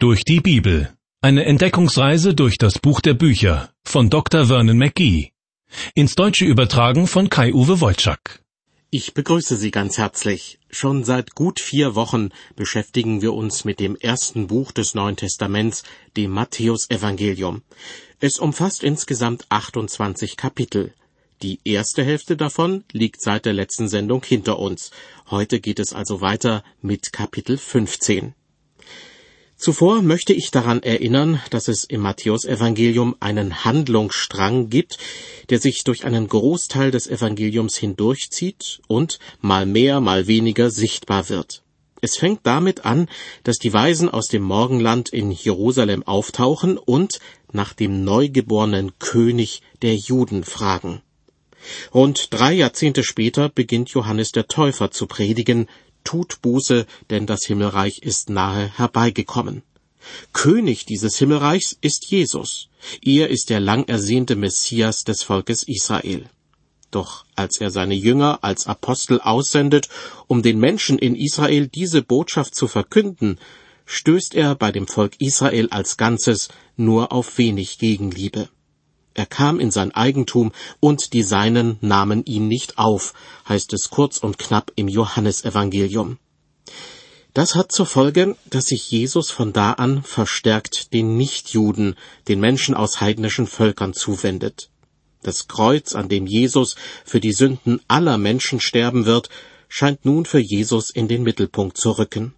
Durch die Bibel. Eine Entdeckungsreise durch das Buch der Bücher von Dr. Vernon McGee. Ins Deutsche übertragen von Kai-Uwe Wolczak. Ich begrüße Sie ganz herzlich. Schon seit gut vier Wochen beschäftigen wir uns mit dem ersten Buch des Neuen Testaments, dem Matthäusevangelium. Es umfasst insgesamt 28 Kapitel. Die erste Hälfte davon liegt seit der letzten Sendung hinter uns. Heute geht es also weiter mit Kapitel 15. Zuvor möchte ich daran erinnern, dass es im Matthäusevangelium einen Handlungsstrang gibt, der sich durch einen Großteil des Evangeliums hindurchzieht und mal mehr, mal weniger sichtbar wird. Es fängt damit an, dass die Weisen aus dem Morgenland in Jerusalem auftauchen und nach dem neugeborenen König der Juden fragen. Rund drei Jahrzehnte später beginnt Johannes der Täufer zu predigen, tut Buße, denn das Himmelreich ist nahe herbeigekommen. König dieses Himmelreichs ist Jesus. Er ist der lang ersehnte Messias des Volkes Israel. Doch als er seine Jünger als Apostel aussendet, um den Menschen in Israel diese Botschaft zu verkünden, stößt er bei dem Volk Israel als Ganzes nur auf wenig Gegenliebe. Er kam in sein Eigentum und die Seinen nahmen ihn nicht auf, heißt es kurz und knapp im Johannesevangelium. Das hat zur Folge, dass sich Jesus von da an verstärkt den Nichtjuden, den Menschen aus heidnischen Völkern zuwendet. Das Kreuz, an dem Jesus für die Sünden aller Menschen sterben wird, scheint nun für Jesus in den Mittelpunkt zu rücken.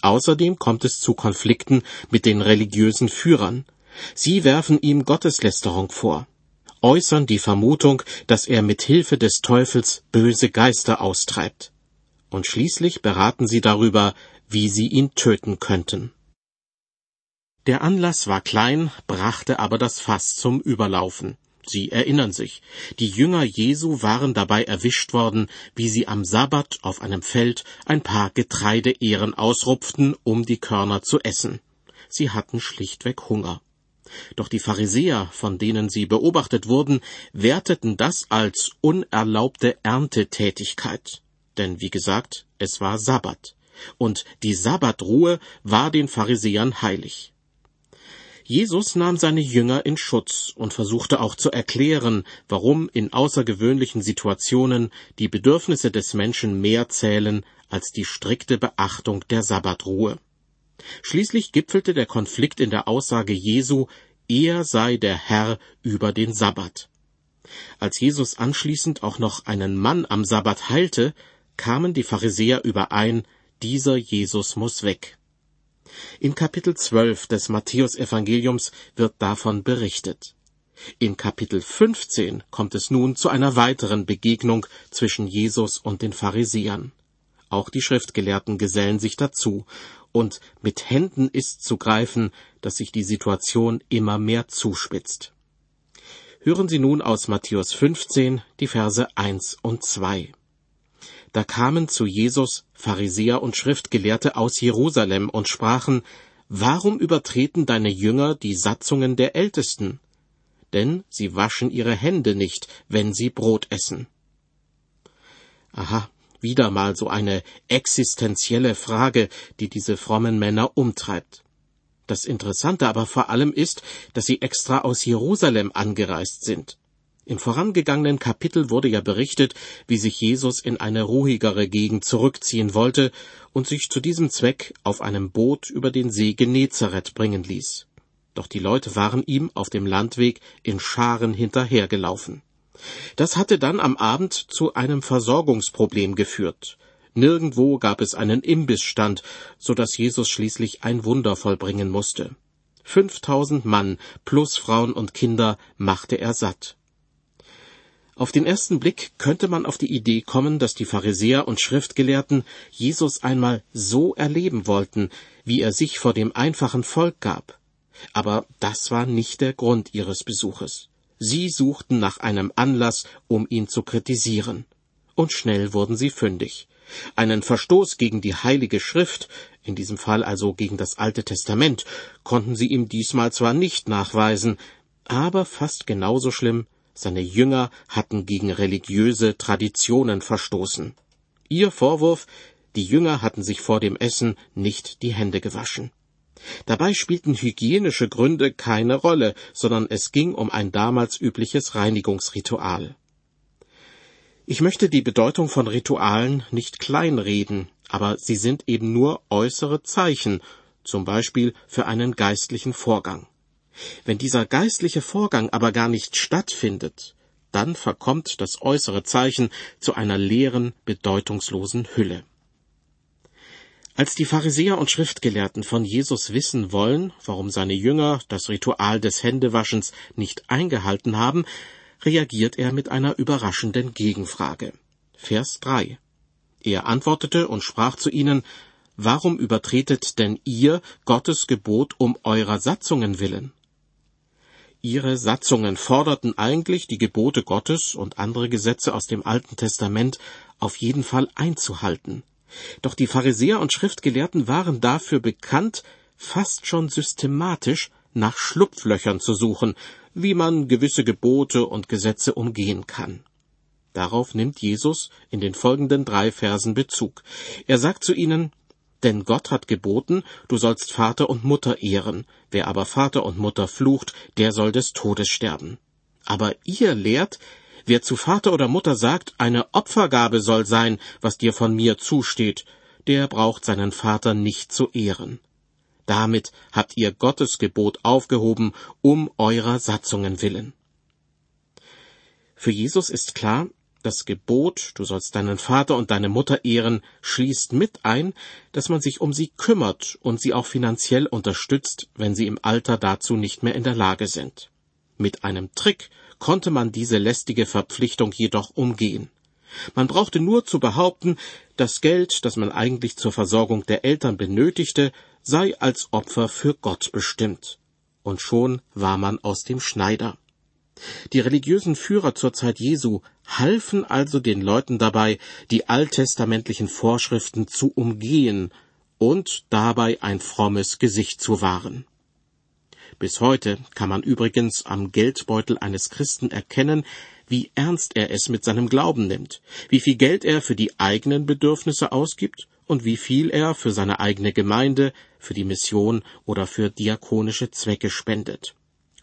Außerdem kommt es zu Konflikten mit den religiösen Führern. Sie werfen ihm Gotteslästerung vor, äußern die Vermutung, dass er mit Hilfe des Teufels böse Geister austreibt. Und schließlich beraten sie darüber, wie sie ihn töten könnten. Der Anlass war klein, brachte aber das Fass zum Überlaufen. Sie erinnern sich, die Jünger Jesu waren dabei erwischt worden, wie sie am Sabbat auf einem Feld ein paar Getreideehren ausrupften, um die Körner zu essen. Sie hatten schlichtweg Hunger. Doch die Pharisäer, von denen sie beobachtet wurden, werteten das als unerlaubte Erntetätigkeit. Denn wie gesagt, es war Sabbat. Und die Sabbatruhe war den Pharisäern heilig. Jesus nahm seine Jünger in Schutz und versuchte auch zu erklären, warum in außergewöhnlichen Situationen die Bedürfnisse des Menschen mehr zählen als die strikte Beachtung der Sabbatruhe. Schließlich gipfelte der Konflikt in der Aussage Jesu, er sei der Herr über den Sabbat. Als Jesus anschließend auch noch einen Mann am Sabbat heilte, kamen die Pharisäer überein, dieser Jesus muss weg. In Kapitel 12 des Matthäusevangeliums wird davon berichtet. In Kapitel 15 kommt es nun zu einer weiteren Begegnung zwischen Jesus und den Pharisäern. Auch die Schriftgelehrten gesellen sich dazu, und mit Händen ist zu greifen, dass sich die Situation immer mehr zuspitzt. Hören Sie nun aus Matthäus 15 die Verse 1 und 2. Da kamen zu Jesus Pharisäer und Schriftgelehrte aus Jerusalem und sprachen, Warum übertreten deine Jünger die Satzungen der Ältesten? Denn sie waschen ihre Hände nicht, wenn sie Brot essen. Aha, wieder mal so eine existenzielle Frage, die diese frommen Männer umtreibt. Das Interessante aber vor allem ist, dass sie extra aus Jerusalem angereist sind. Im vorangegangenen Kapitel wurde ja berichtet, wie sich Jesus in eine ruhigere Gegend zurückziehen wollte und sich zu diesem Zweck auf einem Boot über den See Genezareth bringen ließ. Doch die Leute waren ihm auf dem Landweg in Scharen hinterhergelaufen. Das hatte dann am Abend zu einem Versorgungsproblem geführt. Nirgendwo gab es einen Imbissstand, so dass Jesus schließlich ein Wunder vollbringen musste. Fünftausend Mann plus Frauen und Kinder machte er satt. Auf den ersten Blick könnte man auf die Idee kommen, dass die Pharisäer und Schriftgelehrten Jesus einmal so erleben wollten, wie er sich vor dem einfachen Volk gab. Aber das war nicht der Grund ihres Besuches. Sie suchten nach einem Anlass, um ihn zu kritisieren. Und schnell wurden sie fündig. Einen Verstoß gegen die Heilige Schrift, in diesem Fall also gegen das Alte Testament, konnten sie ihm diesmal zwar nicht nachweisen, aber fast genauso schlimm, seine Jünger hatten gegen religiöse Traditionen verstoßen. Ihr Vorwurf, die Jünger hatten sich vor dem Essen nicht die Hände gewaschen. Dabei spielten hygienische Gründe keine Rolle, sondern es ging um ein damals übliches Reinigungsritual. Ich möchte die Bedeutung von Ritualen nicht kleinreden, aber sie sind eben nur äußere Zeichen, zum Beispiel für einen geistlichen Vorgang. Wenn dieser geistliche Vorgang aber gar nicht stattfindet, dann verkommt das äußere Zeichen zu einer leeren, bedeutungslosen Hülle. Als die Pharisäer und Schriftgelehrten von Jesus wissen wollen, warum seine Jünger das Ritual des Händewaschens nicht eingehalten haben, reagiert er mit einer überraschenden Gegenfrage. Vers 3. Er antwortete und sprach zu ihnen, Warum übertretet denn ihr Gottes Gebot um eurer Satzungen willen? Ihre Satzungen forderten eigentlich die Gebote Gottes und andere Gesetze aus dem Alten Testament auf jeden Fall einzuhalten. Doch die Pharisäer und Schriftgelehrten waren dafür bekannt, fast schon systematisch nach Schlupflöchern zu suchen, wie man gewisse Gebote und Gesetze umgehen kann. Darauf nimmt Jesus in den folgenden drei Versen Bezug. Er sagt zu ihnen, denn Gott hat geboten, du sollst Vater und Mutter ehren, wer aber Vater und Mutter flucht, der soll des Todes sterben. Aber ihr lehrt, Wer zu Vater oder Mutter sagt, eine Opfergabe soll sein, was dir von mir zusteht, der braucht seinen Vater nicht zu ehren. Damit habt ihr Gottes Gebot aufgehoben, um eurer Satzungen willen. Für Jesus ist klar, das Gebot, du sollst deinen Vater und deine Mutter ehren, schließt mit ein, dass man sich um sie kümmert und sie auch finanziell unterstützt, wenn sie im Alter dazu nicht mehr in der Lage sind. Mit einem Trick konnte man diese lästige Verpflichtung jedoch umgehen. Man brauchte nur zu behaupten, das Geld, das man eigentlich zur Versorgung der Eltern benötigte, sei als Opfer für Gott bestimmt. Und schon war man aus dem Schneider. Die religiösen Führer zur Zeit Jesu halfen also den Leuten dabei, die alttestamentlichen Vorschriften zu umgehen und dabei ein frommes Gesicht zu wahren. Bis heute kann man übrigens am Geldbeutel eines Christen erkennen, wie ernst er es mit seinem Glauben nimmt, wie viel Geld er für die eigenen Bedürfnisse ausgibt und wie viel er für seine eigene Gemeinde, für die Mission oder für diakonische Zwecke spendet.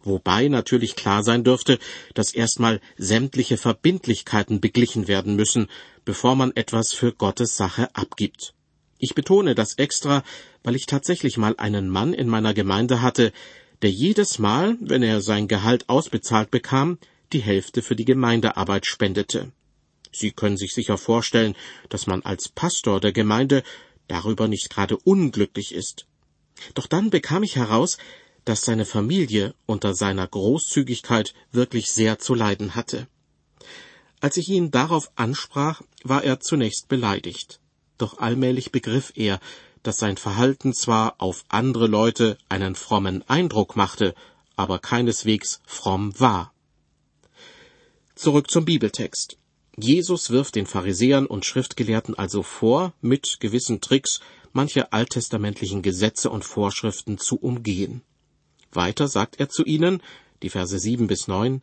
Wobei natürlich klar sein dürfte, dass erstmal sämtliche Verbindlichkeiten beglichen werden müssen, bevor man etwas für Gottes Sache abgibt. Ich betone das extra, weil ich tatsächlich mal einen Mann in meiner Gemeinde hatte, der jedes Mal, wenn er sein Gehalt ausbezahlt bekam, die Hälfte für die Gemeindearbeit spendete. Sie können sich sicher vorstellen, dass man als Pastor der Gemeinde darüber nicht gerade unglücklich ist. Doch dann bekam ich heraus, dass seine Familie unter seiner Großzügigkeit wirklich sehr zu leiden hatte. Als ich ihn darauf ansprach, war er zunächst beleidigt. Doch allmählich begriff er, dass sein Verhalten zwar auf andere Leute einen frommen Eindruck machte, aber keineswegs fromm war. Zurück zum Bibeltext. Jesus wirft den Pharisäern und Schriftgelehrten also vor, mit gewissen Tricks manche alttestamentlichen Gesetze und Vorschriften zu umgehen. Weiter sagt er zu ihnen, die Verse sieben bis neun,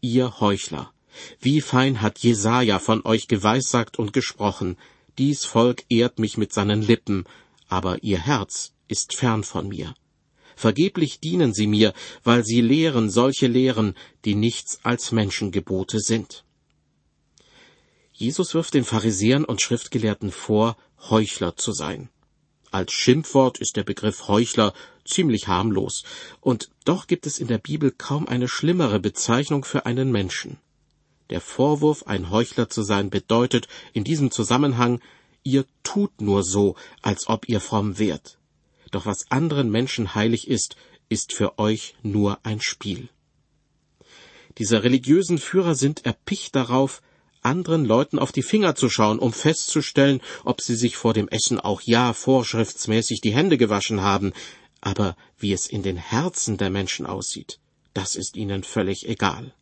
ihr Heuchler, wie fein hat Jesaja von euch geweissagt und gesprochen, dies Volk ehrt mich mit seinen Lippen, aber ihr Herz ist fern von mir. Vergeblich dienen sie mir, weil sie lehren solche Lehren, die nichts als Menschengebote sind. Jesus wirft den Pharisäern und Schriftgelehrten vor, Heuchler zu sein. Als Schimpfwort ist der Begriff Heuchler ziemlich harmlos, und doch gibt es in der Bibel kaum eine schlimmere Bezeichnung für einen Menschen. Der Vorwurf, ein Heuchler zu sein, bedeutet in diesem Zusammenhang, ihr tut nur so, als ob ihr fromm wärt. Doch was anderen Menschen heilig ist, ist für euch nur ein Spiel. Diese religiösen Führer sind erpicht darauf, anderen Leuten auf die Finger zu schauen, um festzustellen, ob sie sich vor dem Essen auch ja vorschriftsmäßig die Hände gewaschen haben, aber wie es in den Herzen der Menschen aussieht, das ist ihnen völlig egal.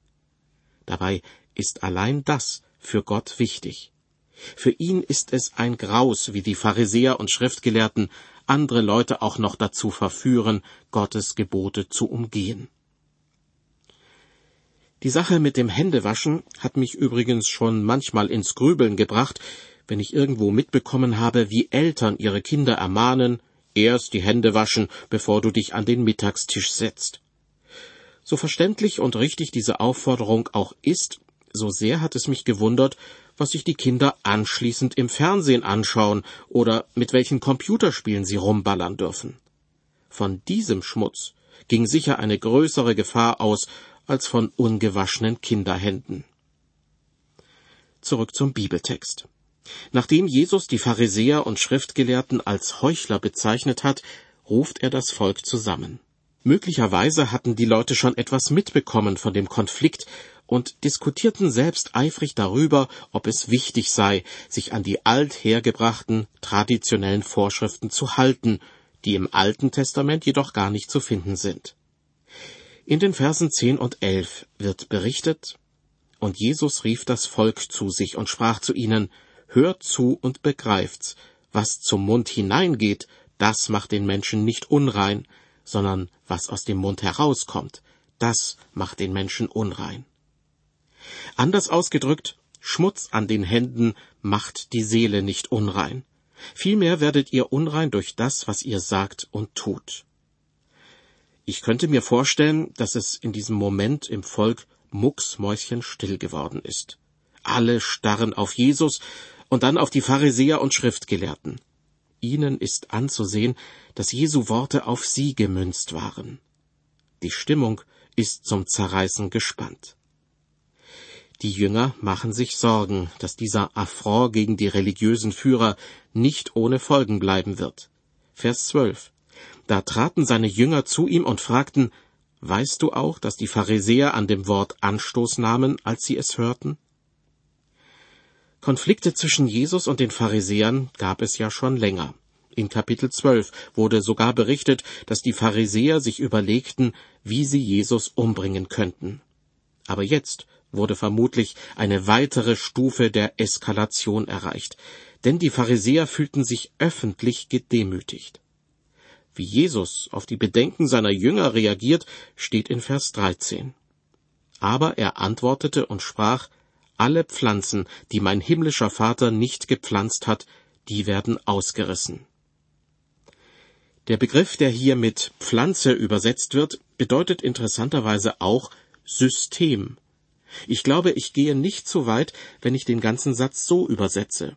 Dabei ist allein das für Gott wichtig. Für ihn ist es ein Graus, wie die Pharisäer und Schriftgelehrten andere Leute auch noch dazu verführen, Gottes Gebote zu umgehen. Die Sache mit dem Händewaschen hat mich übrigens schon manchmal ins Grübeln gebracht, wenn ich irgendwo mitbekommen habe, wie Eltern ihre Kinder ermahnen, erst die Hände waschen, bevor du dich an den Mittagstisch setzt. So verständlich und richtig diese Aufforderung auch ist, so sehr hat es mich gewundert, was sich die Kinder anschließend im Fernsehen anschauen oder mit welchen Computerspielen sie rumballern dürfen. Von diesem Schmutz ging sicher eine größere Gefahr aus als von ungewaschenen Kinderhänden. Zurück zum Bibeltext. Nachdem Jesus die Pharisäer und Schriftgelehrten als Heuchler bezeichnet hat, ruft er das Volk zusammen. Möglicherweise hatten die Leute schon etwas mitbekommen von dem Konflikt und diskutierten selbst eifrig darüber, ob es wichtig sei, sich an die althergebrachten traditionellen Vorschriften zu halten, die im Alten Testament jedoch gar nicht zu finden sind. In den Versen 10 und 11 wird berichtet, und Jesus rief das Volk zu sich und sprach zu ihnen, Hört zu und begreift's, was zum Mund hineingeht, das macht den Menschen nicht unrein, sondern was aus dem Mund herauskommt, das macht den Menschen unrein. Anders ausgedrückt, Schmutz an den Händen macht die Seele nicht unrein. Vielmehr werdet ihr unrein durch das, was ihr sagt und tut. Ich könnte mir vorstellen, dass es in diesem Moment im Volk mucksmäuschenstill geworden ist. Alle starren auf Jesus und dann auf die Pharisäer und Schriftgelehrten. Ihnen ist anzusehen, dass Jesu Worte auf sie gemünzt waren. Die Stimmung ist zum Zerreißen gespannt. Die Jünger machen sich Sorgen, dass dieser Affront gegen die religiösen Führer nicht ohne Folgen bleiben wird. Vers 12. Da traten seine Jünger zu ihm und fragten, Weißt du auch, dass die Pharisäer an dem Wort Anstoß nahmen, als sie es hörten? Konflikte zwischen Jesus und den Pharisäern gab es ja schon länger. In Kapitel 12 wurde sogar berichtet, dass die Pharisäer sich überlegten, wie sie Jesus umbringen könnten. Aber jetzt wurde vermutlich eine weitere Stufe der Eskalation erreicht, denn die Pharisäer fühlten sich öffentlich gedemütigt. Wie Jesus auf die Bedenken seiner Jünger reagiert, steht in Vers 13. Aber er antwortete und sprach, alle Pflanzen, die mein himmlischer Vater nicht gepflanzt hat, die werden ausgerissen. Der Begriff, der hier mit Pflanze übersetzt wird, bedeutet interessanterweise auch System. Ich glaube, ich gehe nicht zu weit, wenn ich den ganzen Satz so übersetze.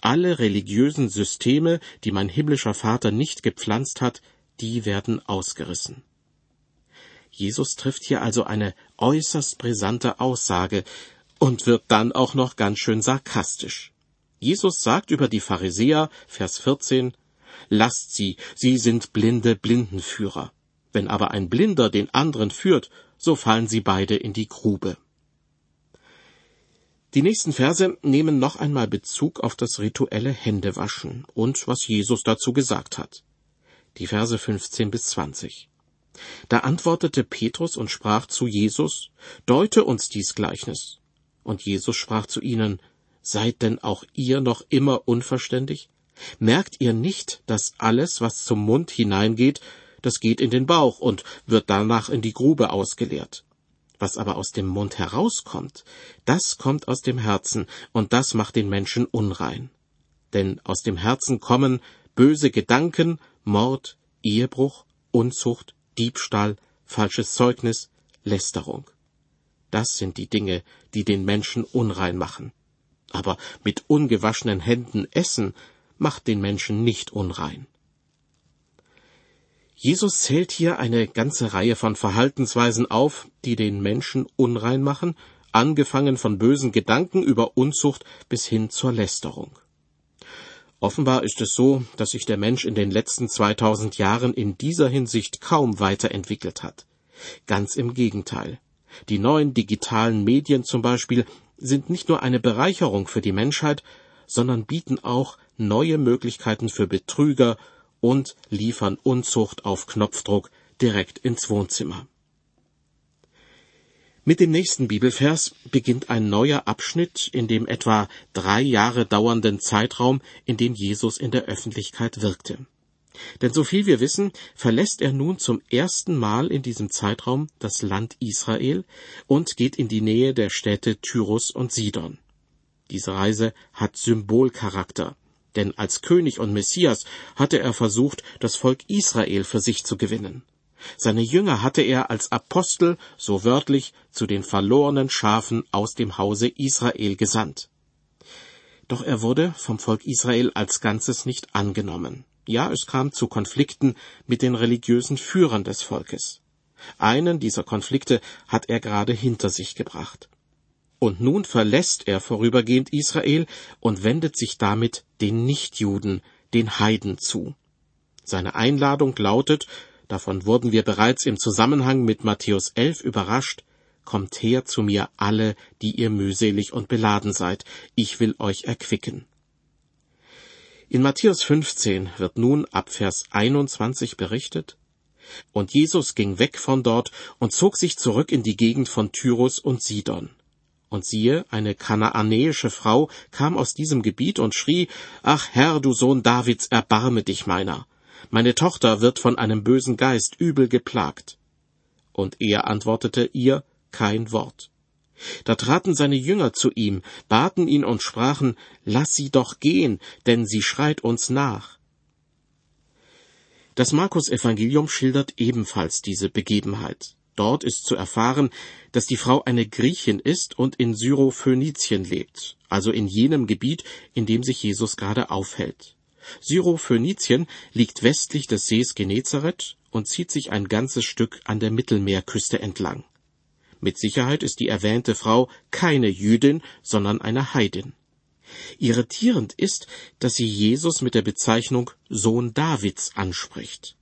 Alle religiösen Systeme, die mein himmlischer Vater nicht gepflanzt hat, die werden ausgerissen. Jesus trifft hier also eine äußerst brisante Aussage, und wird dann auch noch ganz schön sarkastisch. Jesus sagt über die Pharisäer, Vers 14, Lasst sie, sie sind blinde Blindenführer. Wenn aber ein Blinder den anderen führt, so fallen sie beide in die Grube. Die nächsten Verse nehmen noch einmal Bezug auf das rituelle Händewaschen und was Jesus dazu gesagt hat. Die Verse 15 bis 20. Da antwortete Petrus und sprach zu Jesus, Deute uns dies Gleichnis. Und Jesus sprach zu ihnen, Seid denn auch ihr noch immer unverständig? Merkt ihr nicht, dass alles, was zum Mund hineingeht, das geht in den Bauch und wird danach in die Grube ausgeleert? Was aber aus dem Mund herauskommt, das kommt aus dem Herzen, und das macht den Menschen unrein. Denn aus dem Herzen kommen böse Gedanken, Mord, Ehebruch, Unzucht, Diebstahl, falsches Zeugnis, Lästerung. Das sind die Dinge, die den Menschen unrein machen. Aber mit ungewaschenen Händen essen macht den Menschen nicht unrein. Jesus zählt hier eine ganze Reihe von Verhaltensweisen auf, die den Menschen unrein machen, angefangen von bösen Gedanken über Unzucht bis hin zur Lästerung. Offenbar ist es so, dass sich der Mensch in den letzten 2000 Jahren in dieser Hinsicht kaum weiterentwickelt hat. Ganz im Gegenteil. Die neuen digitalen Medien zum Beispiel sind nicht nur eine Bereicherung für die Menschheit, sondern bieten auch neue Möglichkeiten für Betrüger und liefern Unzucht auf Knopfdruck direkt ins Wohnzimmer. Mit dem nächsten Bibelvers beginnt ein neuer Abschnitt in dem etwa drei Jahre dauernden Zeitraum, in dem Jesus in der Öffentlichkeit wirkte. Denn so viel wir wissen, verlässt er nun zum ersten Mal in diesem Zeitraum das Land Israel und geht in die Nähe der Städte Tyrus und Sidon. Diese Reise hat Symbolcharakter. Denn als König und Messias hatte er versucht, das Volk Israel für sich zu gewinnen. Seine Jünger hatte er als Apostel, so wörtlich, zu den verlorenen Schafen aus dem Hause Israel gesandt. Doch er wurde vom Volk Israel als Ganzes nicht angenommen. Ja, es kam zu Konflikten mit den religiösen Führern des Volkes. Einen dieser Konflikte hat er gerade hinter sich gebracht. Und nun verlässt er vorübergehend Israel und wendet sich damit den Nichtjuden, den Heiden zu. Seine Einladung lautet, davon wurden wir bereits im Zusammenhang mit Matthäus 11 überrascht, Kommt her zu mir alle, die ihr mühselig und beladen seid, ich will euch erquicken. In Matthäus 15 wird nun ab Vers 21 berichtet, und Jesus ging weg von dort und zog sich zurück in die Gegend von Tyrus und Sidon. Und siehe, eine kanaanäische Frau kam aus diesem Gebiet und schrie, Ach Herr, du Sohn Davids, erbarme dich meiner. Meine Tochter wird von einem bösen Geist übel geplagt. Und er antwortete ihr kein Wort. Da traten seine Jünger zu ihm, baten ihn und sprachen, Lass sie doch gehen, denn sie schreit uns nach. Das Markus Evangelium schildert ebenfalls diese Begebenheit. Dort ist zu erfahren, dass die Frau eine Griechin ist und in Syrophönizien lebt, also in jenem Gebiet, in dem sich Jesus gerade aufhält. Syrophönizien liegt westlich des Sees Genezareth und zieht sich ein ganzes Stück an der Mittelmeerküste entlang. Mit Sicherheit ist die erwähnte Frau keine Jüdin, sondern eine Heidin. Irritierend ist, dass sie Jesus mit der Bezeichnung Sohn Davids anspricht.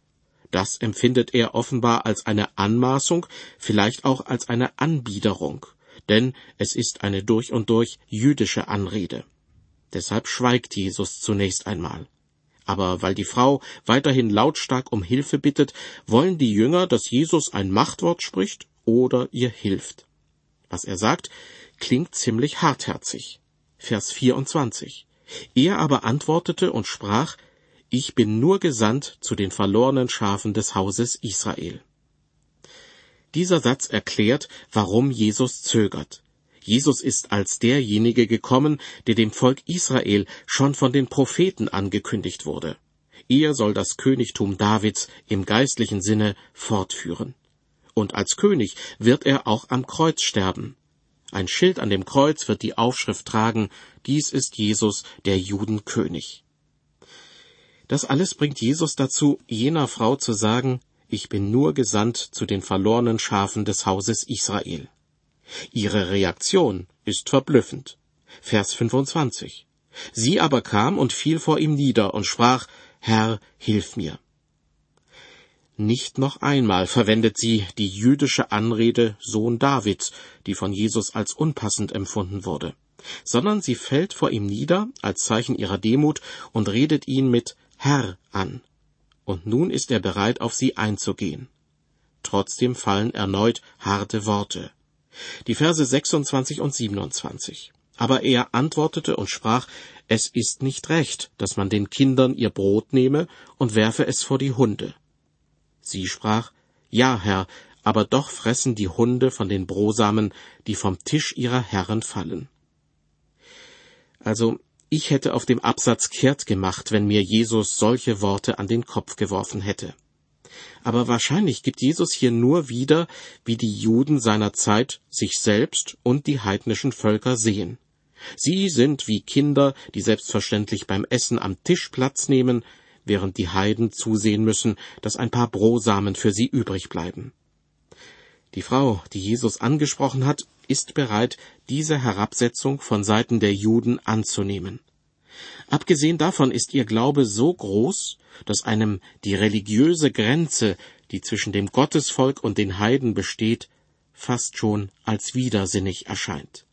Das empfindet er offenbar als eine Anmaßung, vielleicht auch als eine Anbiederung, denn es ist eine durch und durch jüdische Anrede. Deshalb schweigt Jesus zunächst einmal. Aber weil die Frau weiterhin lautstark um Hilfe bittet, wollen die Jünger, dass Jesus ein Machtwort spricht oder ihr hilft. Was er sagt, klingt ziemlich hartherzig. Vers 24. Er aber antwortete und sprach, ich bin nur gesandt zu den verlorenen Schafen des Hauses Israel. Dieser Satz erklärt, warum Jesus zögert. Jesus ist als derjenige gekommen, der dem Volk Israel schon von den Propheten angekündigt wurde. Er soll das Königtum Davids im geistlichen Sinne fortführen. Und als König wird er auch am Kreuz sterben. Ein Schild an dem Kreuz wird die Aufschrift tragen, dies ist Jesus, der Judenkönig. Das alles bringt Jesus dazu, jener Frau zu sagen, ich bin nur gesandt zu den verlorenen Schafen des Hauses Israel. Ihre Reaktion ist verblüffend. Vers 25. Sie aber kam und fiel vor ihm nieder und sprach, Herr, hilf mir. Nicht noch einmal verwendet sie die jüdische Anrede Sohn Davids, die von Jesus als unpassend empfunden wurde, sondern sie fällt vor ihm nieder als Zeichen ihrer Demut und redet ihn mit Herr an. Und nun ist er bereit, auf sie einzugehen. Trotzdem fallen erneut harte Worte. Die Verse 26 und 27. Aber er antwortete und sprach, es ist nicht recht, dass man den Kindern ihr Brot nehme und werfe es vor die Hunde. Sie sprach, Ja, Herr, aber doch fressen die Hunde von den Brosamen, die vom Tisch ihrer Herren fallen. Also, ich hätte auf dem Absatz kehrt gemacht, wenn mir Jesus solche Worte an den Kopf geworfen hätte. Aber wahrscheinlich gibt Jesus hier nur wieder, wie die Juden seiner Zeit sich selbst und die heidnischen Völker sehen. Sie sind wie Kinder, die selbstverständlich beim Essen am Tisch Platz nehmen, während die Heiden zusehen müssen, dass ein paar Brosamen für sie übrig bleiben. Die Frau, die Jesus angesprochen hat, ist bereit, diese Herabsetzung von Seiten der Juden anzunehmen. Abgesehen davon ist ihr Glaube so groß, dass einem die religiöse Grenze, die zwischen dem Gottesvolk und den Heiden besteht, fast schon als widersinnig erscheint.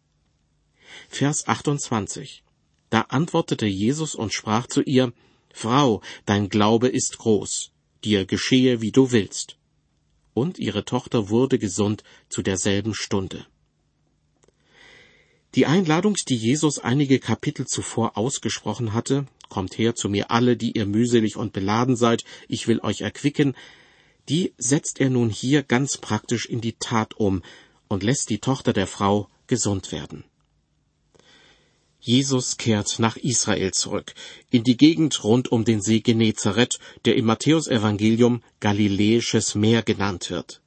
Vers 28. Da antwortete Jesus und sprach zu ihr, Frau, dein Glaube ist groß, dir geschehe, wie du willst. Und ihre Tochter wurde gesund zu derselben Stunde. Die Einladung, die Jesus einige Kapitel zuvor ausgesprochen hatte, kommt her zu mir alle, die ihr mühselig und beladen seid, ich will euch erquicken, die setzt er nun hier ganz praktisch in die Tat um und lässt die Tochter der Frau gesund werden. Jesus kehrt nach Israel zurück, in die Gegend rund um den See Genezareth, der im Matthäusevangelium Galiläisches Meer genannt wird.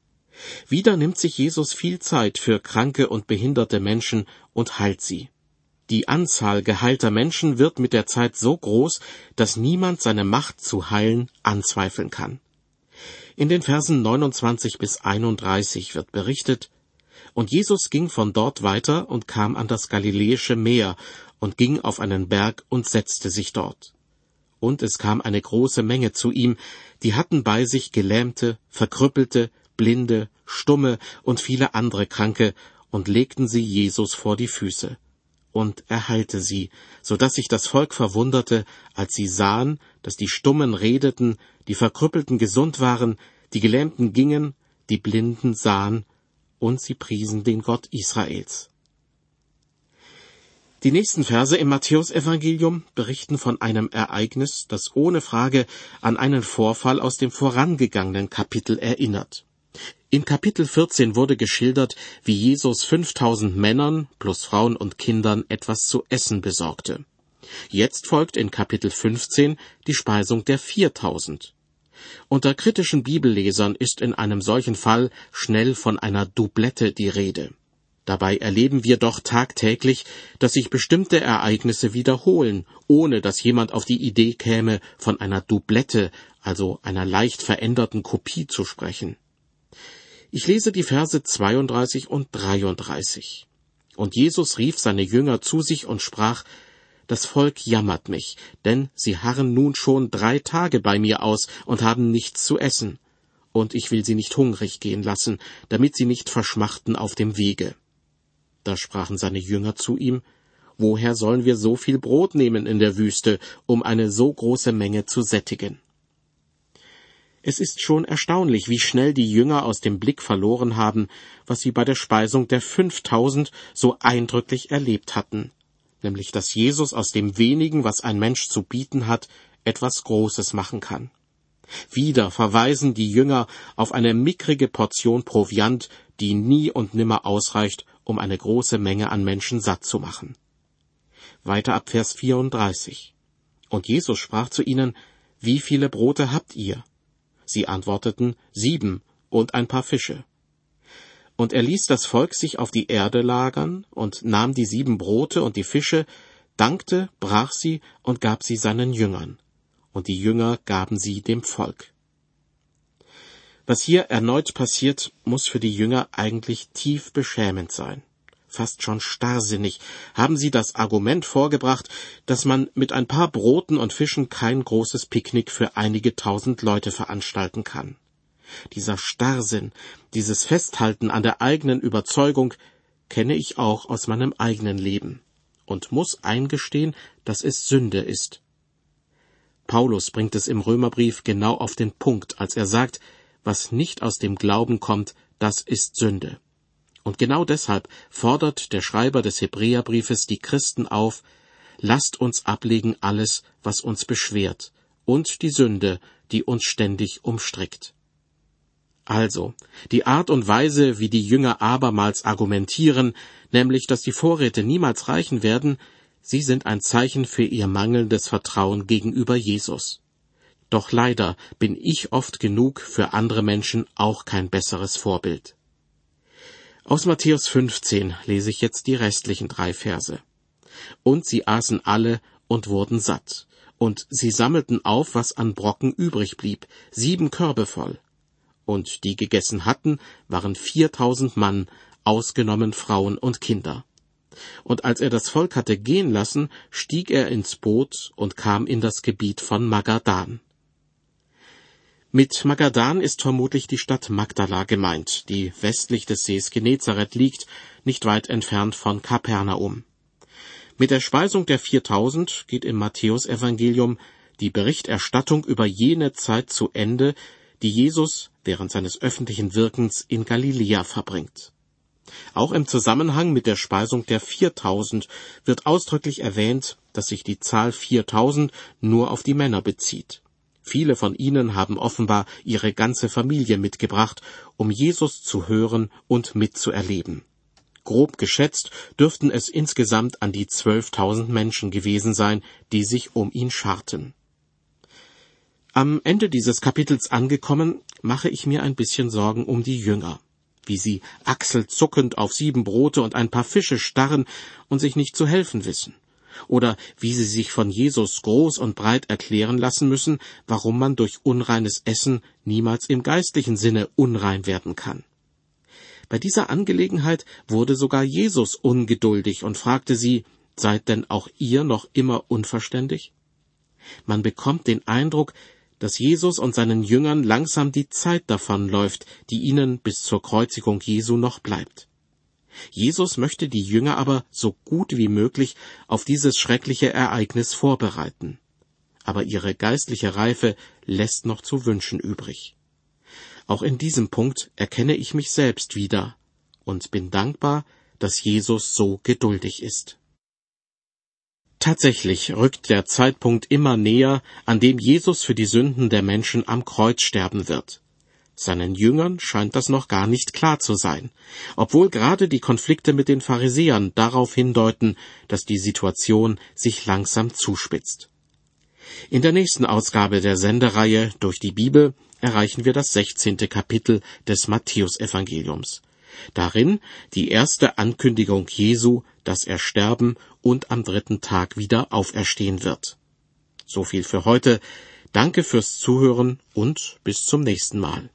Wieder nimmt sich Jesus viel Zeit für kranke und behinderte Menschen und heilt sie. Die Anzahl geheilter Menschen wird mit der Zeit so groß, dass niemand seine Macht zu heilen anzweifeln kann. In den Versen 29 bis 31 wird berichtet, und Jesus ging von dort weiter und kam an das Galiläische Meer und ging auf einen Berg und setzte sich dort. Und es kam eine große Menge zu ihm, die hatten bei sich Gelähmte, Verkrüppelte, Blinde, Stumme und viele andere Kranke und legten sie Jesus vor die Füße. Und er heilte sie, so dass sich das Volk verwunderte, als sie sahen, dass die Stummen redeten, die Verkrüppelten gesund waren, die Gelähmten gingen, die Blinden sahen, und sie priesen den Gott Israels. Die nächsten Verse im Matthäusevangelium berichten von einem Ereignis, das ohne Frage an einen Vorfall aus dem vorangegangenen Kapitel erinnert. In Kapitel 14 wurde geschildert, wie Jesus 5000 Männern plus Frauen und Kindern etwas zu essen besorgte. Jetzt folgt in Kapitel 15 die Speisung der 4000. Unter kritischen Bibellesern ist in einem solchen Fall schnell von einer Doublette die Rede. Dabei erleben wir doch tagtäglich, dass sich bestimmte Ereignisse wiederholen, ohne dass jemand auf die Idee käme, von einer Doublette, also einer leicht veränderten Kopie zu sprechen. Ich lese die Verse 32 und 33. Und Jesus rief seine Jünger zu sich und sprach, Das Volk jammert mich, denn sie harren nun schon drei Tage bei mir aus und haben nichts zu essen. Und ich will sie nicht hungrig gehen lassen, damit sie nicht verschmachten auf dem Wege. Da sprachen seine Jünger zu ihm, Woher sollen wir so viel Brot nehmen in der Wüste, um eine so große Menge zu sättigen? Es ist schon erstaunlich, wie schnell die Jünger aus dem Blick verloren haben, was sie bei der Speisung der fünftausend so eindrücklich erlebt hatten, nämlich dass Jesus aus dem wenigen, was ein Mensch zu bieten hat, etwas Großes machen kann. Wieder verweisen die Jünger auf eine mickrige Portion Proviant, die nie und nimmer ausreicht, um eine große Menge an Menschen satt zu machen. Weiter ab Vers 34. Und Jesus sprach zu ihnen, Wie viele Brote habt ihr? Sie antworteten sieben und ein paar Fische. Und er ließ das Volk sich auf die Erde lagern und nahm die sieben Brote und die Fische, dankte, brach sie und gab sie seinen Jüngern. Und die Jünger gaben sie dem Volk. Was hier erneut passiert, muss für die Jünger eigentlich tief beschämend sein fast schon starrsinnig, haben sie das Argument vorgebracht, dass man mit ein paar Broten und Fischen kein großes Picknick für einige tausend Leute veranstalten kann. Dieser Starrsinn, dieses Festhalten an der eigenen Überzeugung kenne ich auch aus meinem eigenen Leben und muss eingestehen, dass es Sünde ist. Paulus bringt es im Römerbrief genau auf den Punkt, als er sagt, was nicht aus dem Glauben kommt, das ist Sünde. Und genau deshalb fordert der Schreiber des Hebräerbriefes die Christen auf, lasst uns ablegen alles, was uns beschwert, und die Sünde, die uns ständig umstrickt. Also, die Art und Weise, wie die Jünger abermals argumentieren, nämlich dass die Vorräte niemals reichen werden, sie sind ein Zeichen für ihr mangelndes Vertrauen gegenüber Jesus. Doch leider bin ich oft genug für andere Menschen auch kein besseres Vorbild. Aus Matthäus 15 lese ich jetzt die restlichen drei Verse. Und sie aßen alle und wurden satt. Und sie sammelten auf, was an Brocken übrig blieb, sieben Körbe voll. Und die gegessen hatten, waren viertausend Mann, ausgenommen Frauen und Kinder. Und als er das Volk hatte gehen lassen, stieg er ins Boot und kam in das Gebiet von Magadan. Mit Magadan ist vermutlich die Stadt Magdala gemeint, die westlich des Sees Genezareth liegt, nicht weit entfernt von Kapernaum. Mit der Speisung der 4000 geht im Matthäusevangelium die Berichterstattung über jene Zeit zu Ende, die Jesus während seines öffentlichen Wirkens in Galiläa verbringt. Auch im Zusammenhang mit der Speisung der 4000 wird ausdrücklich erwähnt, dass sich die Zahl 4000 nur auf die Männer bezieht. Viele von ihnen haben offenbar ihre ganze Familie mitgebracht, um Jesus zu hören und mitzuerleben. Grob geschätzt dürften es insgesamt an die zwölftausend Menschen gewesen sein, die sich um ihn scharten. Am Ende dieses Kapitels angekommen, mache ich mir ein bisschen Sorgen um die Jünger, wie sie achselzuckend auf sieben Brote und ein paar Fische starren und sich nicht zu helfen wissen, oder wie sie sich von Jesus groß und breit erklären lassen müssen, warum man durch unreines Essen niemals im geistlichen Sinne unrein werden kann. Bei dieser Angelegenheit wurde sogar Jesus ungeduldig und fragte sie, Seid denn auch ihr noch immer unverständig? Man bekommt den Eindruck, dass Jesus und seinen Jüngern langsam die Zeit davonläuft, die ihnen bis zur Kreuzigung Jesu noch bleibt. Jesus möchte die Jünger aber so gut wie möglich auf dieses schreckliche Ereignis vorbereiten. Aber ihre geistliche Reife lässt noch zu wünschen übrig. Auch in diesem Punkt erkenne ich mich selbst wieder und bin dankbar, dass Jesus so geduldig ist. Tatsächlich rückt der Zeitpunkt immer näher, an dem Jesus für die Sünden der Menschen am Kreuz sterben wird. Seinen Jüngern scheint das noch gar nicht klar zu sein, obwohl gerade die Konflikte mit den Pharisäern darauf hindeuten, dass die Situation sich langsam zuspitzt. In der nächsten Ausgabe der Sendereihe durch die Bibel erreichen wir das 16. Kapitel des Matthäusevangeliums. Darin die erste Ankündigung Jesu, dass er sterben und am dritten Tag wieder auferstehen wird. So viel für heute. Danke fürs Zuhören und bis zum nächsten Mal.